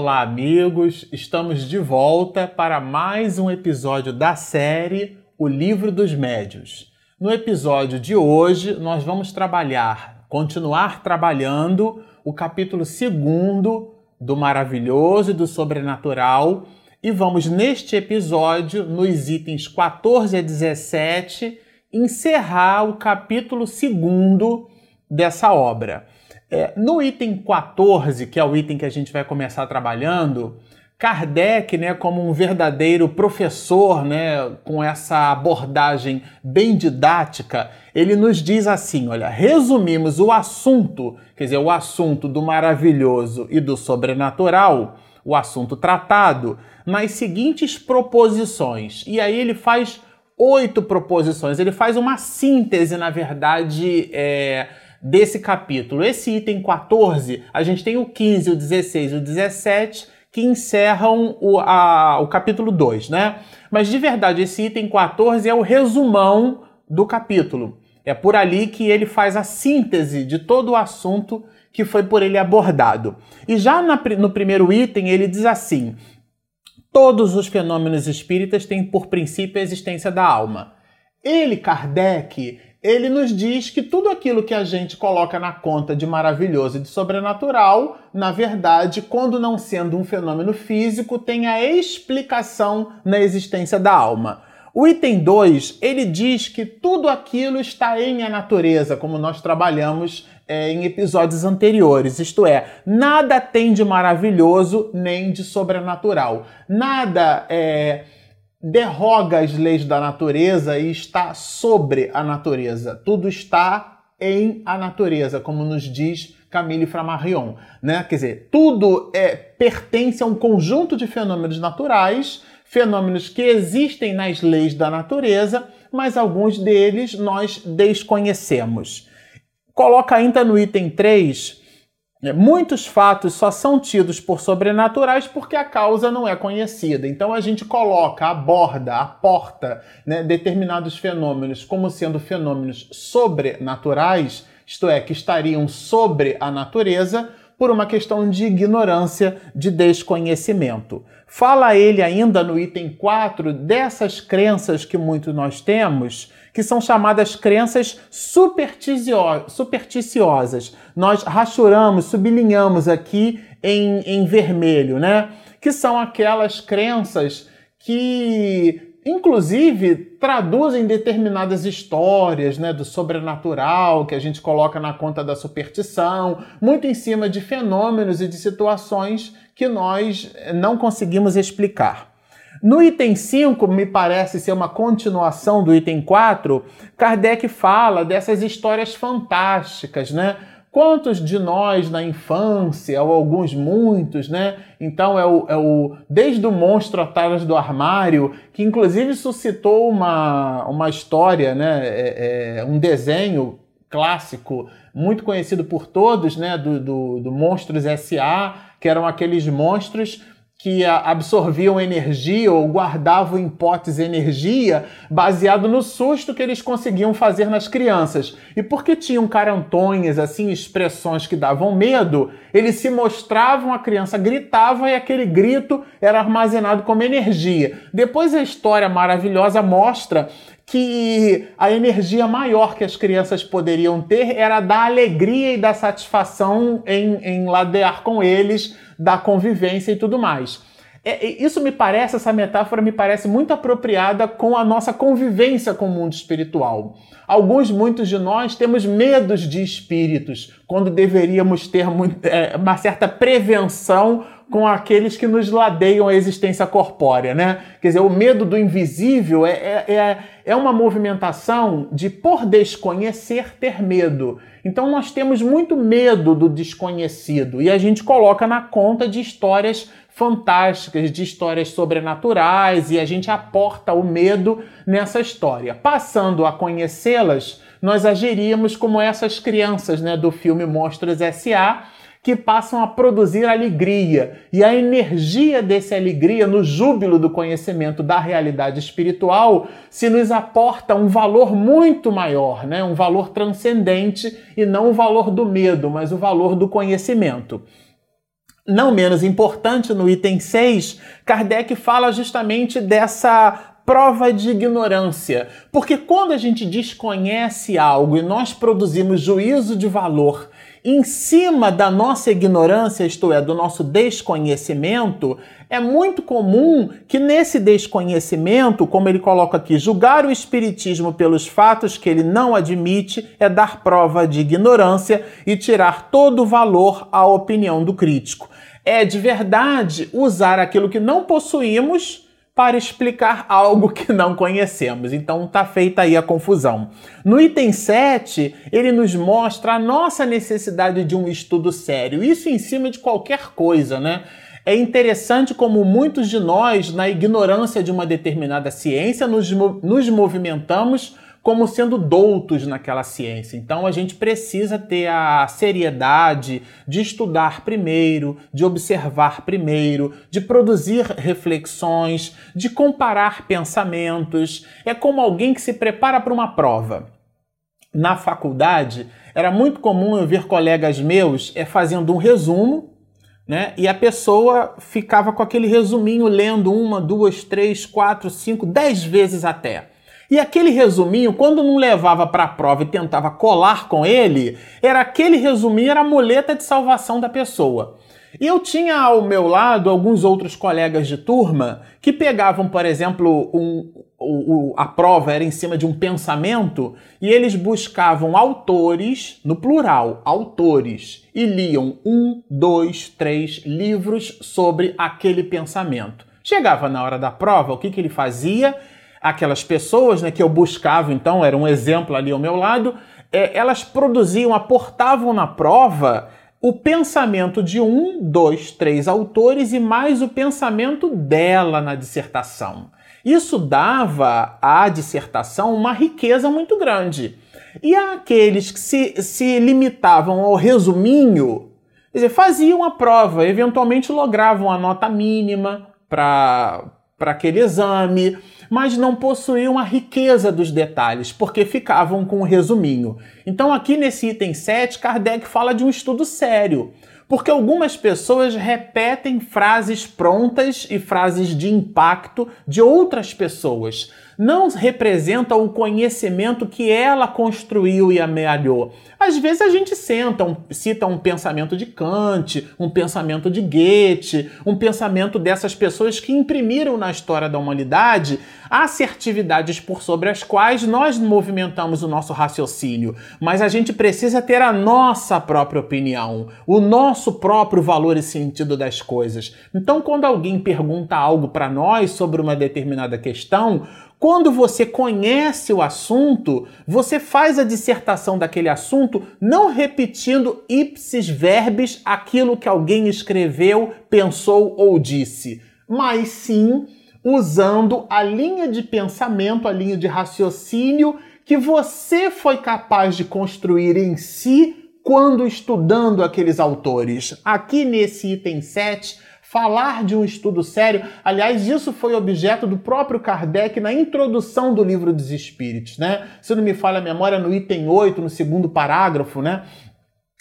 Olá, amigos! Estamos de volta para mais um episódio da série O Livro dos Médios. No episódio de hoje, nós vamos trabalhar, continuar trabalhando o capítulo 2 do Maravilhoso e do Sobrenatural e vamos, neste episódio, nos itens 14 a 17, encerrar o capítulo 2 dessa obra. É, no item 14, que é o item que a gente vai começar trabalhando, Kardec, né, como um verdadeiro professor, né, com essa abordagem bem didática, ele nos diz assim: olha, resumimos o assunto, quer dizer, o assunto do maravilhoso e do sobrenatural, o assunto tratado, nas seguintes proposições. E aí ele faz oito proposições, ele faz uma síntese, na verdade, é, desse capítulo. Esse item 14, a gente tem o 15, o 16 e o 17 que encerram o, a, o capítulo 2, né? Mas de verdade, esse item 14 é o resumão do capítulo. É por ali que ele faz a síntese de todo o assunto que foi por ele abordado. E já na, no primeiro item, ele diz assim: todos os fenômenos espíritas têm por princípio a existência da alma. Ele, Kardec, ele nos diz que tudo aquilo que a gente coloca na conta de maravilhoso e de sobrenatural, na verdade, quando não sendo um fenômeno físico, tem a explicação na existência da alma. O item 2, ele diz que tudo aquilo está em a natureza, como nós trabalhamos é, em episódios anteriores, isto é, nada tem de maravilhoso nem de sobrenatural. Nada é derroga as leis da natureza e está sobre a natureza. Tudo está em a natureza, como nos diz Camille Flammarion, né? Quer dizer, tudo é pertence a um conjunto de fenômenos naturais, fenômenos que existem nas leis da natureza, mas alguns deles nós desconhecemos. Coloca ainda no item 3 é, muitos fatos só são tidos por sobrenaturais porque a causa não é conhecida. Então a gente coloca, aborda, aporta né, determinados fenômenos como sendo fenômenos sobrenaturais, isto é, que estariam sobre a natureza, por uma questão de ignorância, de desconhecimento. Fala ele ainda no item 4 dessas crenças que muitos nós temos que são chamadas crenças supersticiosas. Nós rachuramos, sublinhamos aqui em, em vermelho, né? Que são aquelas crenças que, inclusive, traduzem determinadas histórias né, do sobrenatural que a gente coloca na conta da superstição, muito em cima de fenômenos e de situações que nós não conseguimos explicar. No item 5, me parece ser uma continuação do item 4, Kardec fala dessas histórias fantásticas, né? Quantos de nós na infância, ou alguns muitos, né? Então é o, é o desde o monstro atrás do armário, que inclusive suscitou uma, uma história, né? É, é, um desenho clássico muito conhecido por todos, né? Do, do, do Monstros S.A., que eram aqueles monstros que absorviam energia ou guardavam em potes energia baseado no susto que eles conseguiam fazer nas crianças. E porque tinham carantonhas, assim, expressões que davam medo, eles se mostravam, a criança gritava e aquele grito era armazenado como energia. Depois a história maravilhosa mostra que a energia maior que as crianças poderiam ter era da alegria e da satisfação em, em ladear com eles, da convivência e tudo mais. É, isso me parece, essa metáfora me parece muito apropriada com a nossa convivência com o mundo espiritual. Alguns, muitos de nós, temos medos de espíritos, quando deveríamos ter é, uma certa prevenção com aqueles que nos ladeiam a existência corpórea, né? Quer dizer, o medo do invisível é, é, é, é uma movimentação de, por desconhecer, ter medo. Então nós temos muito medo do desconhecido e a gente coloca na conta de histórias fantásticas, de histórias sobrenaturais e a gente aporta o medo nessa história. Passando a conhecê-las, nós agiríamos como essas crianças né, do filme Monstros S.A., que passam a produzir alegria. E a energia dessa alegria, no júbilo do conhecimento da realidade espiritual, se nos aporta um valor muito maior, né? um valor transcendente, e não o valor do medo, mas o valor do conhecimento. Não menos importante, no item 6, Kardec fala justamente dessa prova de ignorância. Porque quando a gente desconhece algo e nós produzimos juízo de valor em cima da nossa ignorância, isto é, do nosso desconhecimento, é muito comum que nesse desconhecimento, como ele coloca aqui, julgar o Espiritismo pelos fatos que ele não admite é dar prova de ignorância e tirar todo o valor à opinião do crítico. É de verdade usar aquilo que não possuímos para explicar algo que não conhecemos. Então tá feita aí a confusão. No item 7, ele nos mostra a nossa necessidade de um estudo sério, isso em cima de qualquer coisa, né? É interessante como muitos de nós, na ignorância de uma determinada ciência, nos, nos movimentamos como sendo doutos naquela ciência. Então a gente precisa ter a seriedade de estudar primeiro, de observar primeiro, de produzir reflexões, de comparar pensamentos. É como alguém que se prepara para uma prova. Na faculdade, era muito comum eu ver colegas meus é, fazendo um resumo né? E a pessoa ficava com aquele resuminho lendo uma, duas, três, quatro, cinco, dez vezes até. E aquele resuminho, quando não levava para a prova e tentava colar com ele, era aquele resuminho, era a muleta de salvação da pessoa. E eu tinha ao meu lado alguns outros colegas de turma que pegavam, por exemplo, um, a prova era em cima de um pensamento e eles buscavam autores, no plural, autores, e liam um, dois, três livros sobre aquele pensamento. Chegava na hora da prova, o que, que ele fazia? Aquelas pessoas né, que eu buscava, então, era um exemplo ali ao meu lado, é, elas produziam, aportavam na prova o pensamento de um, dois, três autores e mais o pensamento dela na dissertação. Isso dava à dissertação uma riqueza muito grande. E aqueles que se, se limitavam ao resuminho, quer dizer, faziam a prova, eventualmente logravam a nota mínima para aquele exame, mas não possuíam a riqueza dos detalhes, porque ficavam com o resuminho. Então, aqui nesse item 7, Kardec fala de um estudo sério, porque algumas pessoas repetem frases prontas e frases de impacto de outras pessoas não representa o conhecimento que ela construiu e amealhou. Às vezes a gente senta, um, cita um pensamento de Kant, um pensamento de Goethe, um pensamento dessas pessoas que imprimiram na história da humanidade assertividades por sobre as quais nós movimentamos o nosso raciocínio. Mas a gente precisa ter a nossa própria opinião, o nosso próprio valor e sentido das coisas. Então, quando alguém pergunta algo para nós sobre uma determinada questão, quando você conhece o assunto, você faz a dissertação daquele assunto não repetindo ipsis verbis aquilo que alguém escreveu, pensou ou disse, mas sim usando a linha de pensamento, a linha de raciocínio que você foi capaz de construir em si quando estudando aqueles autores. Aqui nesse item 7, falar de um estudo sério. Aliás, isso foi objeto do próprio Kardec na introdução do livro dos Espíritos, né? Se não me falha a memória, no item 8, no segundo parágrafo, né?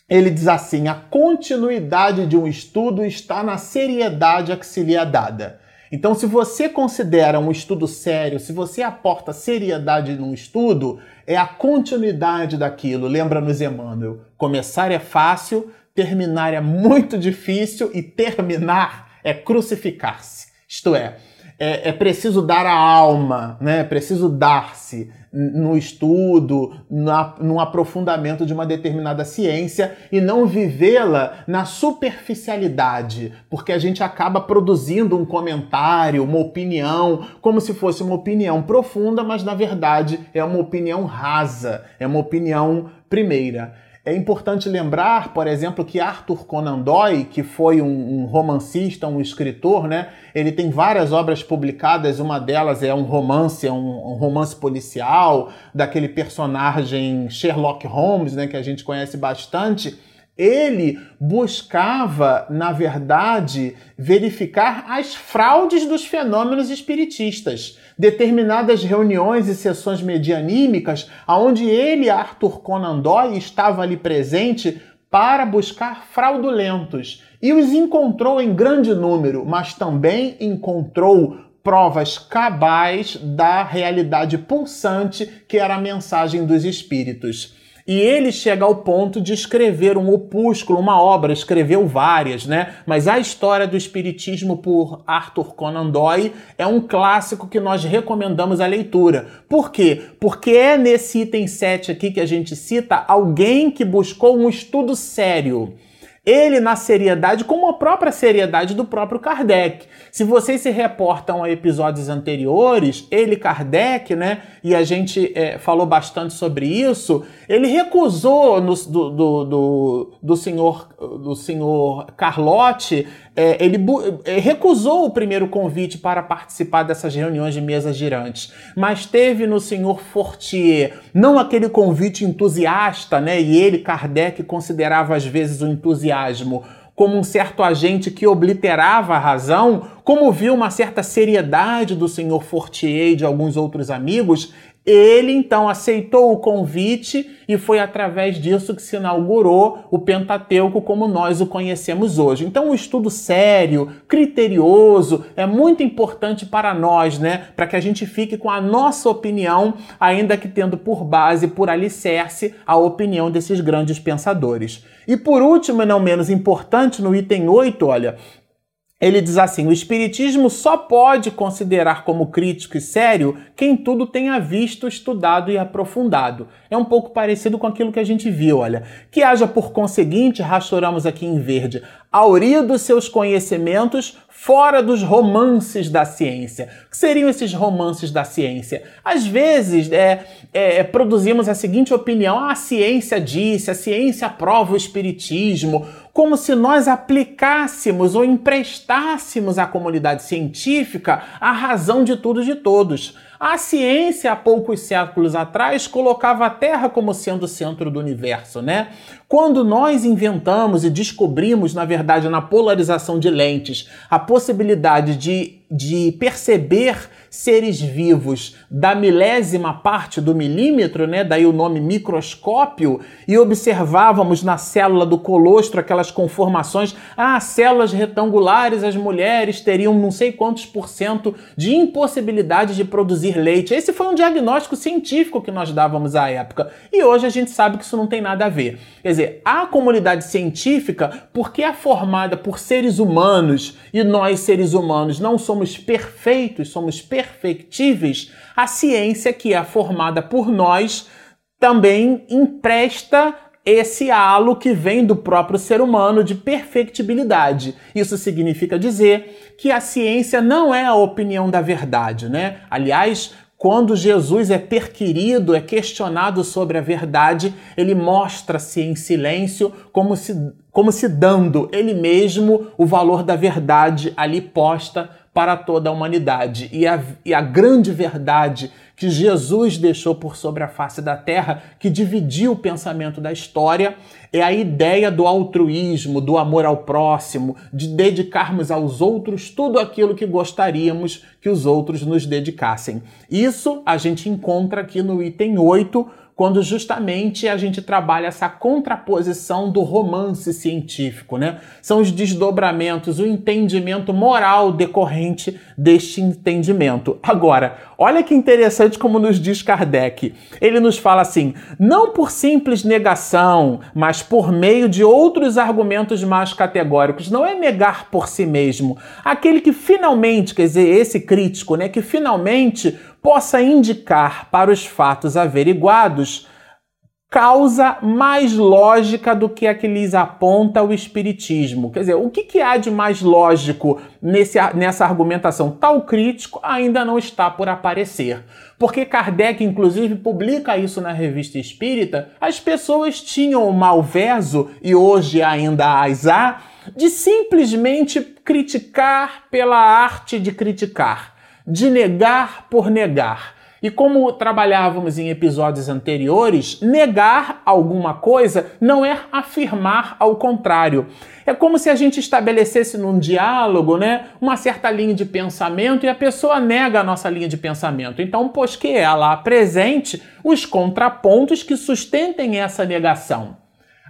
Ele diz assim: a continuidade de um estudo está na seriedade a que se lhe é dada. Então, se você considera um estudo sério, se você aporta seriedade num estudo, é a continuidade daquilo. Lembra-nos, Emmanuel: começar é fácil, terminar é muito difícil e terminar é crucificar-se. Isto é, é, é, preciso dar a alma, né? é preciso dar-se no estudo, no aprofundamento de uma determinada ciência e não vivê-la na superficialidade, porque a gente acaba produzindo um comentário, uma opinião, como se fosse uma opinião profunda, mas na verdade é uma opinião rasa, é uma opinião primeira. É importante lembrar, por exemplo, que Arthur Conan Doyle, que foi um, um, romancista, um escritor, né? Ele tem várias obras publicadas. Uma delas é um romance, é um, um, romance policial daquele personagem Sherlock Holmes, né? Que a gente conhece bastante ele buscava, na verdade, verificar as fraudes dos fenômenos espiritistas. Determinadas reuniões e sessões medianímicas, onde ele, Arthur Conan Doyle, estava ali presente, para buscar fraudulentos e os encontrou em grande número, mas também encontrou provas cabais da realidade pulsante que era a mensagem dos espíritos. E ele chega ao ponto de escrever um opúsculo, uma obra, escreveu várias, né? Mas a história do Espiritismo por Arthur Conan Doyle é um clássico que nós recomendamos a leitura. Por quê? Porque é nesse item 7 aqui que a gente cita alguém que buscou um estudo sério ele na seriedade, como a própria seriedade do próprio Kardec. Se vocês se reportam a episódios anteriores, ele, Kardec, né, e a gente é, falou bastante sobre isso, ele recusou no, do, do, do, do, senhor, do senhor Carlotte, é, ele é, recusou o primeiro convite para participar dessas reuniões de mesas girantes, mas teve no senhor Fortier, não aquele convite entusiasta, né, e ele, Kardec, considerava às vezes o entusiasmo como um certo agente que obliterava a razão, como viu uma certa seriedade do senhor Fortier e de alguns outros amigos, ele então aceitou o convite e foi através disso que se inaugurou o Pentateuco como nós o conhecemos hoje. Então, o estudo sério, criterioso, é muito importante para nós, né? Para que a gente fique com a nossa opinião, ainda que tendo por base, por alicerce, a opinião desses grandes pensadores. E por último, e não menos importante, no item 8, olha, ele diz assim: o Espiritismo só pode considerar como crítico e sério quem tudo tenha visto, estudado e aprofundado. É um pouco parecido com aquilo que a gente viu, olha. Que haja, por conseguinte, rastreamos aqui em verde, auria dos seus conhecimentos fora dos romances da ciência. O que seriam esses romances da ciência? Às vezes é, é, produzimos a seguinte opinião: ah, a ciência disse, a ciência aprova o espiritismo como se nós aplicássemos ou emprestássemos à comunidade científica a razão de tudo e de todos. A ciência, há poucos séculos atrás, colocava a Terra como sendo o centro do universo, né? Quando nós inventamos e descobrimos, na verdade, na polarização de lentes, a possibilidade de, de perceber seres vivos da milésima parte do milímetro, né? Daí o nome microscópio, e observávamos na célula do colostro aquelas conformações. Ah, células retangulares, as mulheres teriam não sei quantos por cento de impossibilidade de produzir leite. Esse foi um diagnóstico científico que nós dávamos à época. E hoje a gente sabe que isso não tem nada a ver. Quer dizer, a comunidade científica, porque é formada por seres humanos e nós, seres humanos, não somos perfeitos, somos perfectíveis, a ciência que é formada por nós também empresta esse halo que vem do próprio ser humano de perfectibilidade. Isso significa dizer que a ciência não é a opinião da verdade, né? Aliás, quando Jesus é perquirido, é questionado sobre a verdade, ele mostra-se em silêncio, como se, como se dando ele mesmo o valor da verdade ali posta para toda a humanidade. E a, e a grande verdade que Jesus deixou por sobre a face da terra, que dividiu o pensamento da história, é a ideia do altruísmo, do amor ao próximo, de dedicarmos aos outros tudo aquilo que gostaríamos que os outros nos dedicassem. Isso a gente encontra aqui no item 8 quando justamente a gente trabalha essa contraposição do romance científico, né? São os desdobramentos, o entendimento moral decorrente deste entendimento. Agora, olha que interessante como nos diz Kardec. Ele nos fala assim: não por simples negação, mas por meio de outros argumentos mais categóricos. Não é negar por si mesmo. Aquele que finalmente, quer dizer, esse crítico, né, que finalmente possa indicar para os fatos averiguados causa mais lógica do que a que lhes aponta o Espiritismo. Quer dizer, o que, que há de mais lógico nesse, nessa argumentação? Tal crítico ainda não está por aparecer. Porque Kardec, inclusive, publica isso na revista Espírita, as pessoas tinham o malverso, e hoje ainda as há, de simplesmente criticar pela arte de criticar de negar por negar. E como trabalhávamos em episódios anteriores, negar alguma coisa não é afirmar ao contrário. É como se a gente estabelecesse num diálogo, né, uma certa linha de pensamento e a pessoa nega a nossa linha de pensamento. Então, pois que ela apresente os contrapontos que sustentem essa negação.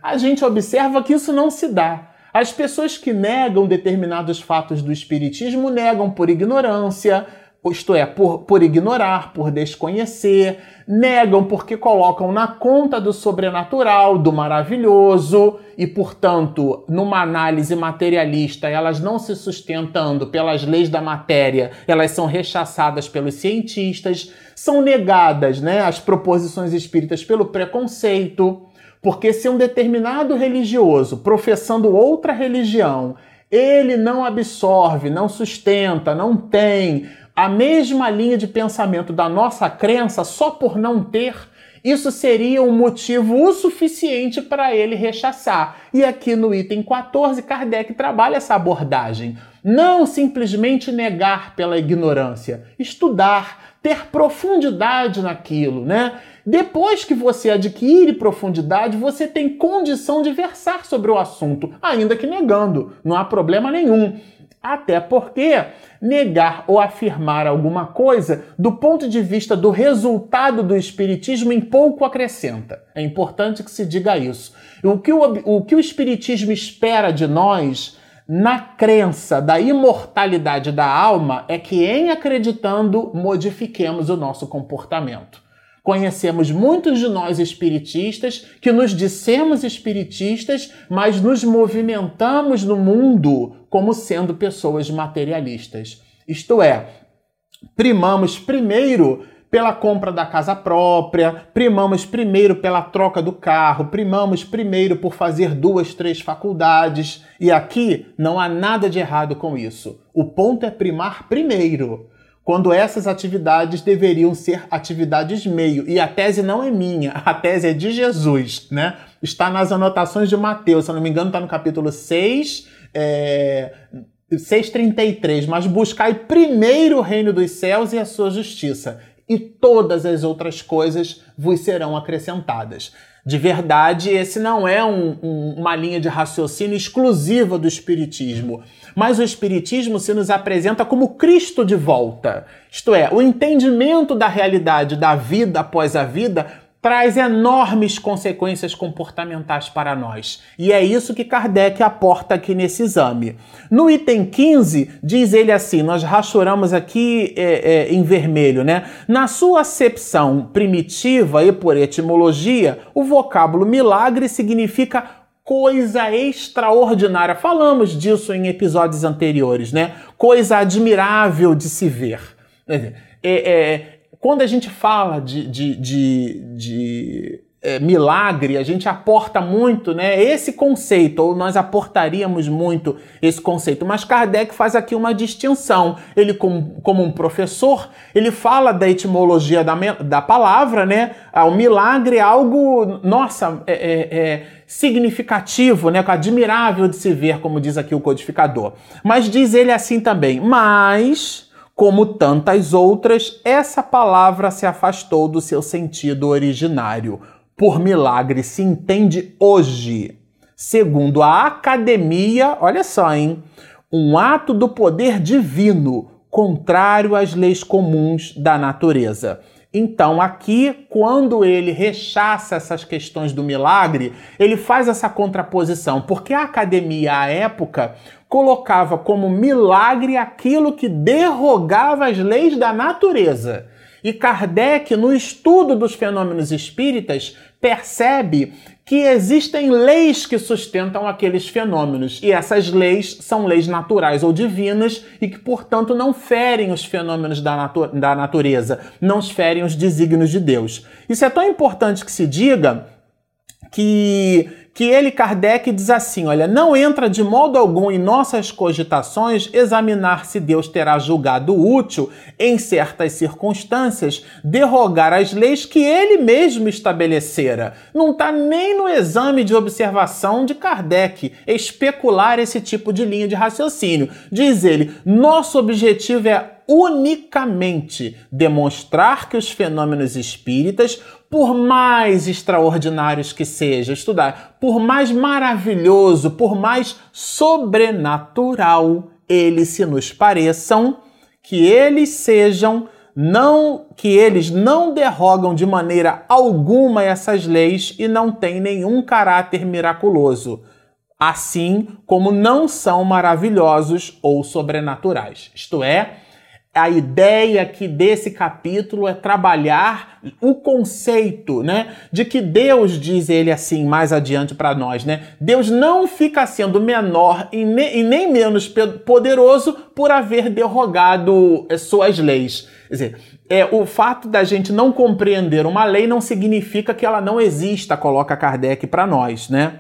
A gente observa que isso não se dá. As pessoas que negam determinados fatos do Espiritismo negam por ignorância, isto é, por, por ignorar, por desconhecer, negam porque colocam na conta do sobrenatural, do maravilhoso, e, portanto, numa análise materialista, elas não se sustentando pelas leis da matéria, elas são rechaçadas pelos cientistas, são negadas né, as proposições espíritas pelo preconceito, porque se um determinado religioso professando outra religião ele não absorve, não sustenta, não tem a mesma linha de pensamento da nossa crença só por não ter, isso seria um motivo o suficiente para ele rechaçar. E aqui no item 14, Kardec trabalha essa abordagem. Não simplesmente negar pela ignorância, estudar, ter profundidade naquilo, né? Depois que você adquire profundidade, você tem condição de versar sobre o assunto, ainda que negando, não há problema nenhum. Até porque negar ou afirmar alguma coisa do ponto de vista do resultado do Espiritismo em pouco acrescenta. É importante que se diga isso. O que o, o, que o Espiritismo espera de nós na crença da imortalidade da alma é que, em acreditando, modifiquemos o nosso comportamento. Conhecemos muitos de nós espiritistas que nos dissemos espiritistas, mas nos movimentamos no mundo como sendo pessoas materialistas. Isto é, primamos primeiro pela compra da casa própria, primamos primeiro pela troca do carro, primamos primeiro por fazer duas, três faculdades. E aqui não há nada de errado com isso. O ponto é primar primeiro quando essas atividades deveriam ser atividades meio. E a tese não é minha, a tese é de Jesus, né? Está nas anotações de Mateus, se eu não me engano, está no capítulo 6, é, 6,33. Mas buscai primeiro o reino dos céus e a sua justiça, e todas as outras coisas vos serão acrescentadas. De verdade, esse não é um, um, uma linha de raciocínio exclusiva do Espiritismo, mas o Espiritismo se nos apresenta como Cristo de volta. Isto é, o entendimento da realidade da vida após a vida traz enormes consequências comportamentais para nós. E é isso que Kardec aporta aqui nesse exame. No item 15, diz ele assim: nós rachuramos aqui é, é, em vermelho, né? Na sua acepção primitiva e por etimologia, o vocábulo milagre significa coisa extraordinária. Falamos disso em episódios anteriores, né? Coisa admirável de se ver. É, é, quando a gente fala de, de, de, de é, milagre, a gente aporta muito, né? Esse conceito, ou nós aportaríamos muito esse conceito. Mas Kardec faz aqui uma distinção. Ele, como, como um professor, ele fala da etimologia da, da palavra, né? Ah, o milagre é algo, nossa, é, é, é significativo, né? Admirável de se ver, como diz aqui o codificador. Mas diz ele assim também, mas como tantas outras, essa palavra se afastou do seu sentido originário. Por milagre se entende hoje, segundo a academia, olha só, hein? Um ato do poder divino, contrário às leis comuns da natureza. Então, aqui, quando ele rechaça essas questões do milagre, ele faz essa contraposição, porque a academia, à época, colocava como milagre aquilo que derrogava as leis da natureza. E Kardec, no estudo dos fenômenos espíritas, percebe que existem leis que sustentam aqueles fenômenos, e essas leis são leis naturais ou divinas e que, portanto, não ferem os fenômenos da, natu da natureza, não ferem os desígnios de Deus. Isso é tão importante que se diga que que ele, Kardec, diz assim: olha, não entra de modo algum em nossas cogitações examinar se Deus terá julgado útil, em certas circunstâncias, derrogar as leis que ele mesmo estabelecera. Não está nem no exame de observação de Kardec especular esse tipo de linha de raciocínio. Diz ele: nosso objetivo é unicamente demonstrar que os fenômenos espíritas por mais extraordinários que sejam, estudar, por mais maravilhoso, por mais sobrenatural eles se nos pareçam, que eles sejam, não que eles não derrogam de maneira alguma essas leis e não têm nenhum caráter miraculoso, assim como não são maravilhosos ou sobrenaturais. Isto é, a ideia aqui desse capítulo é trabalhar o conceito, né, de que Deus diz ele assim mais adiante para nós, né? Deus não fica sendo menor e, ne, e nem menos poderoso por haver derrogado eh, suas leis. Quer dizer, é, o fato da gente não compreender uma lei não significa que ela não exista, coloca Kardec para nós, né?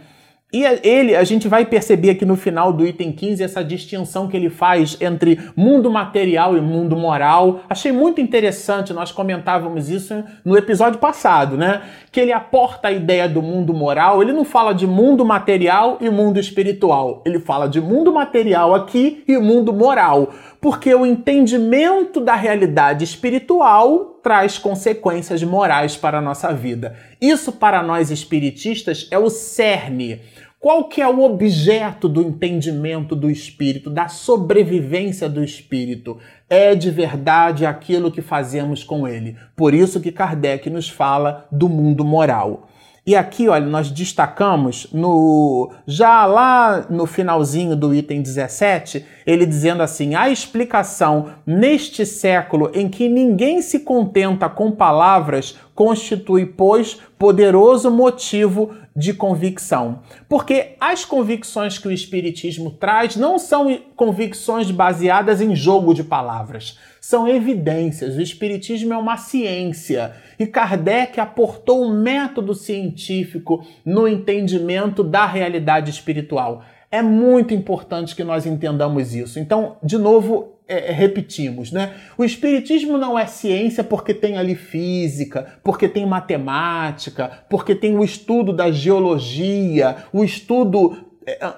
E ele, a gente vai perceber aqui no final do item 15 essa distinção que ele faz entre mundo material e mundo moral. Achei muito interessante, nós comentávamos isso no episódio passado, né? Que ele aporta a ideia do mundo moral, ele não fala de mundo material e mundo espiritual. Ele fala de mundo material aqui e mundo moral porque o entendimento da realidade espiritual traz consequências morais para a nossa vida. Isso para nós espiritistas é o cerne. Qual que é o objeto do entendimento do espírito, da sobrevivência do espírito? É de verdade aquilo que fazemos com ele. Por isso que Kardec nos fala do mundo moral. E aqui, olha, nós destacamos no já lá no finalzinho do item 17, ele dizendo assim: a explicação neste século em que ninguém se contenta com palavras constitui, pois, poderoso motivo de convicção. Porque as convicções que o Espiritismo traz não são convicções baseadas em jogo de palavras, são evidências. O Espiritismo é uma ciência e Kardec aportou um método científico no entendimento da realidade espiritual. É muito importante que nós entendamos isso. Então, de novo, é, é, repetimos, né? O espiritismo não é ciência porque tem ali física, porque tem matemática, porque tem o estudo da geologia, o estudo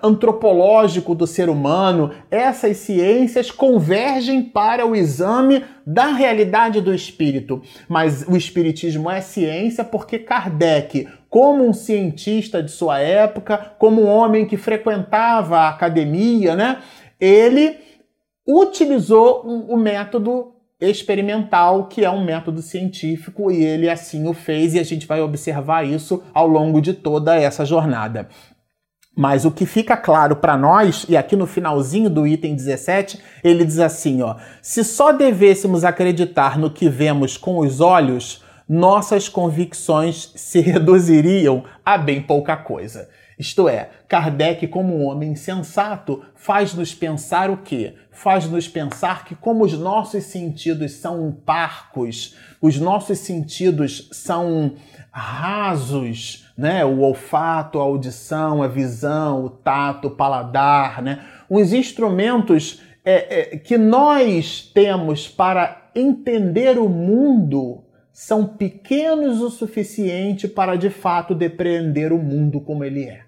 antropológico do ser humano. Essas ciências convergem para o exame da realidade do espírito. Mas o espiritismo é ciência porque Kardec, como um cientista de sua época, como um homem que frequentava a academia, né? Ele utilizou o método experimental, que é um método científico, e ele assim o fez, e a gente vai observar isso ao longo de toda essa jornada. Mas o que fica claro para nós, e aqui no finalzinho do item 17, ele diz assim: ó, se só devêssemos acreditar no que vemos com os olhos, nossas convicções se reduziriam a bem pouca coisa. Isto é, Kardec, como um homem sensato, faz-nos pensar o quê? Faz-nos pensar que, como os nossos sentidos são parcos, os nossos sentidos são rasos, né? O olfato, a audição, a visão, o tato, o paladar, né? Os instrumentos é, é, que nós temos para entender o mundo são pequenos o suficiente para de fato depreender o mundo como ele é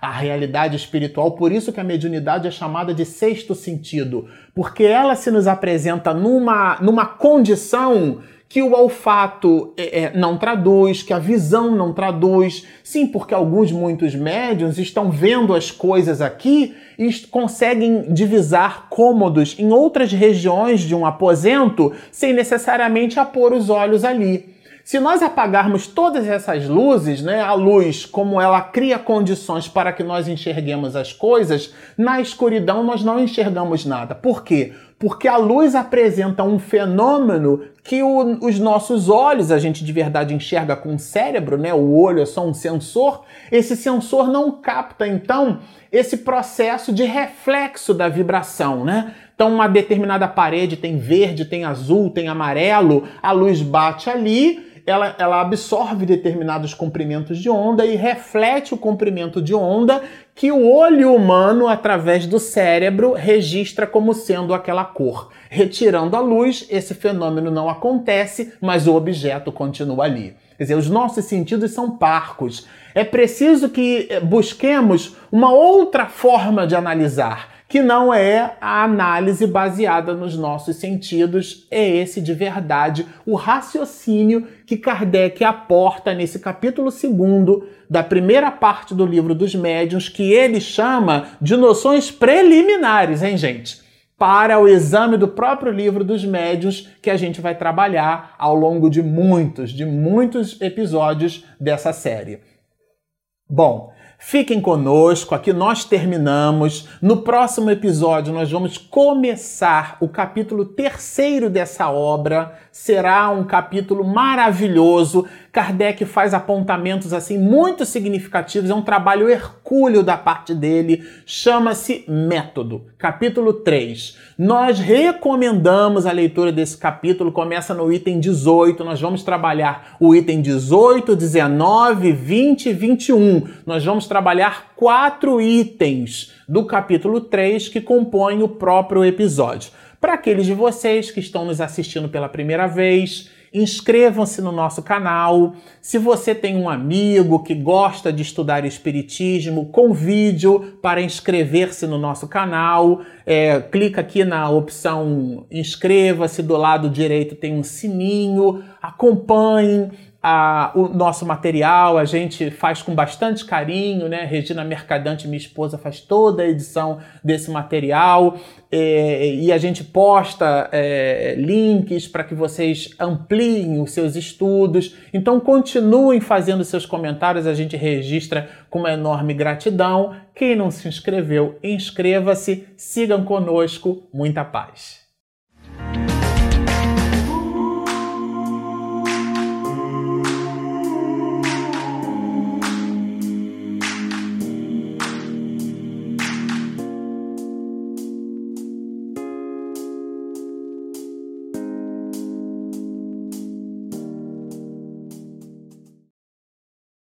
a realidade espiritual. Por isso que a mediunidade é chamada de sexto sentido, porque ela se nos apresenta numa, numa condição que o olfato é, é, não traduz, que a visão não traduz. Sim, porque alguns, muitos médiums estão vendo as coisas aqui e conseguem divisar cômodos em outras regiões de um aposento sem necessariamente apor os olhos ali. Se nós apagarmos todas essas luzes, né, a luz, como ela cria condições para que nós enxerguemos as coisas, na escuridão nós não enxergamos nada. Por quê? Porque a luz apresenta um fenômeno que o, os nossos olhos, a gente de verdade enxerga com o cérebro, né? O olho é só um sensor. Esse sensor não capta, então, esse processo de reflexo da vibração, né? Então, uma determinada parede tem verde, tem azul, tem amarelo, a luz bate ali ela, ela absorve determinados comprimentos de onda e reflete o comprimento de onda que o olho humano, através do cérebro, registra como sendo aquela cor. Retirando a luz, esse fenômeno não acontece, mas o objeto continua ali. Quer dizer, os nossos sentidos são parcos. É preciso que eh, busquemos uma outra forma de analisar que não é a análise baseada nos nossos sentidos, é esse de verdade o raciocínio que Kardec aporta nesse capítulo segundo da primeira parte do livro dos médiuns, que ele chama de noções preliminares, hein, gente? para o exame do próprio livro dos médios que a gente vai trabalhar ao longo de muitos, de muitos episódios dessa série. Bom, Fiquem conosco, aqui nós terminamos. No próximo episódio, nós vamos começar o capítulo terceiro dessa obra. Será um capítulo maravilhoso Kardec faz apontamentos assim muito significativos, é um trabalho hercúleo da parte dele, chama-se Método, capítulo 3. Nós recomendamos a leitura desse capítulo, começa no item 18, nós vamos trabalhar o item 18, 19, 20 e 21. Nós vamos trabalhar quatro itens do capítulo 3 que compõem o próprio episódio. Para aqueles de vocês que estão nos assistindo pela primeira vez, Inscrevam-se no nosso canal. Se você tem um amigo que gosta de estudar Espiritismo, convide-o para inscrever-se no nosso canal. É, clica aqui na opção inscreva-se, do lado direito tem um sininho. Acompanhe a, o nosso material, a gente faz com bastante carinho, né? Regina Mercadante, minha esposa, faz toda a edição desse material é, e a gente posta é, links para que vocês ampliem os seus estudos. Então, continuem fazendo seus comentários, a gente registra com uma enorme gratidão. Quem não se inscreveu, inscreva-se, sigam conosco, muita paz.